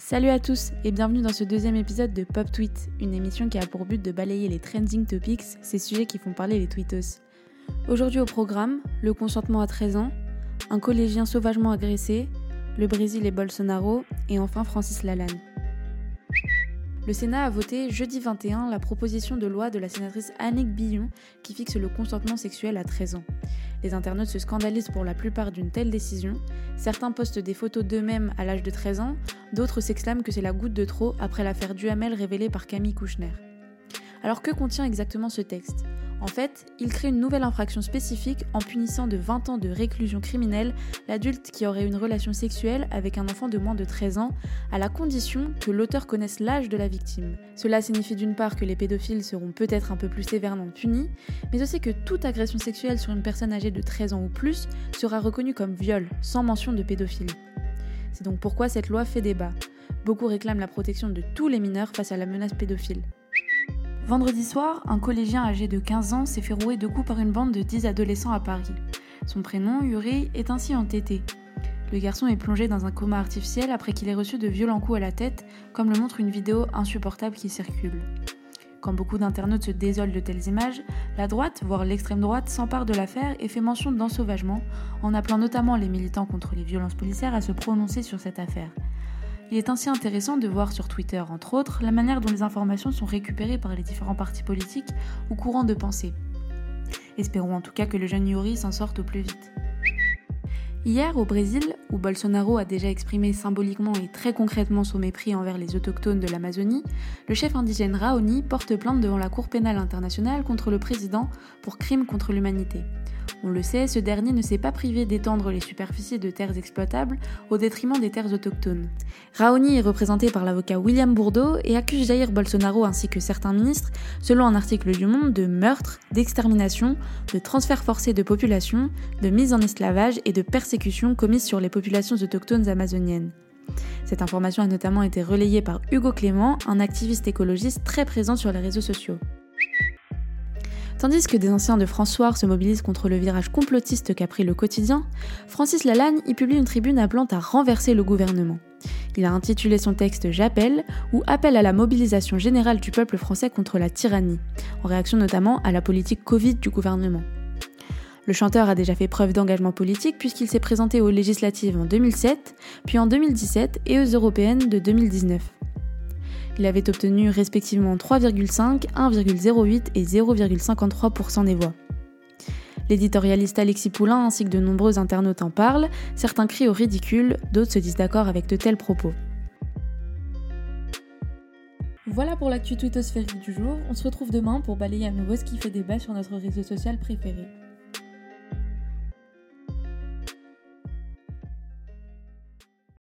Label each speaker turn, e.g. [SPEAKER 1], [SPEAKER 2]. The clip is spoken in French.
[SPEAKER 1] Salut à tous et bienvenue dans ce deuxième épisode de Pop Tweet, une émission qui a pour but de balayer les trending topics, ces sujets qui font parler les tweetos. Aujourd'hui au programme, le consentement à 13 ans, un collégien sauvagement agressé, le Brésil et Bolsonaro, et enfin Francis Lalanne. Le Sénat a voté jeudi 21 la proposition de loi de la sénatrice Annick Billon qui fixe le consentement sexuel à 13 ans. Les internautes se scandalisent pour la plupart d'une telle décision. Certains postent des photos d'eux-mêmes à l'âge de 13 ans, d'autres s'exclament que c'est la goutte de trop après l'affaire Duhamel révélée par Camille Kouchner. Alors que contient exactement ce texte? En fait, il crée une nouvelle infraction spécifique en punissant de 20 ans de réclusion criminelle l'adulte qui aurait une relation sexuelle avec un enfant de moins de 13 ans, à la condition que l'auteur connaisse l'âge de la victime. Cela signifie d'une part que les pédophiles seront peut-être un peu plus sévèrement punis, mais aussi que toute agression sexuelle sur une personne âgée de 13 ans ou plus sera reconnue comme viol, sans mention de pédophilie. C'est donc pourquoi cette loi fait débat. Beaucoup réclament la protection de tous les mineurs face à la menace pédophile. Vendredi soir, un collégien âgé de 15 ans s'est fait rouer de coups par une bande de 10 adolescents à Paris. Son prénom, Yuri, est ainsi entêté. Le garçon est plongé dans un coma artificiel après qu'il ait reçu de violents coups à la tête, comme le montre une vidéo insupportable qui circule. Quand beaucoup d'internautes se désolent de telles images, la droite, voire l'extrême droite, s'empare de l'affaire et fait mention d'ensauvagement, en appelant notamment les militants contre les violences policières à se prononcer sur cette affaire. Il est ainsi intéressant de voir sur Twitter, entre autres, la manière dont les informations sont récupérées par les différents partis politiques ou courants de pensée. Espérons en tout cas que le jeune Yuri s'en sorte au plus vite. Hier, au Brésil, où Bolsonaro a déjà exprimé symboliquement et très concrètement son mépris envers les autochtones de l'Amazonie, le chef indigène Raoni porte plainte devant la Cour pénale internationale contre le président pour crime contre l'humanité. On le sait, ce dernier ne s'est pas privé d'étendre les superficies de terres exploitables au détriment des terres autochtones. Raoni est représenté par l'avocat William Bourdeau et accuse Jair Bolsonaro ainsi que certains ministres, selon un article du Monde, de meurtre, d'extermination, de transfert forcé de population, de mise en esclavage et de persécution commises sur les populations autochtones amazoniennes. Cette information a notamment été relayée par Hugo Clément, un activiste écologiste très présent sur les réseaux sociaux. Tandis que des anciens de François se mobilisent contre le virage complotiste qu'a pris le quotidien, Francis Lalanne y publie une tribune appelant à renverser le gouvernement. Il a intitulé son texte J'appelle ou Appel à la mobilisation générale du peuple français contre la tyrannie, en réaction notamment à la politique Covid du gouvernement. Le chanteur a déjà fait preuve d'engagement politique puisqu'il s'est présenté aux législatives en 2007, puis en 2017 et aux européennes de 2019. Il avait obtenu respectivement 3,5, 1,08 et 0,53% des voix. L'éditorialiste Alexis Poulain ainsi que de nombreux internautes en parlent, certains crient au ridicule, d'autres se disent d'accord avec de tels propos. Voilà pour l'actu twittosphérique du jour, on se retrouve demain pour balayer à nouveau ce qui fait débat sur notre réseau social préféré.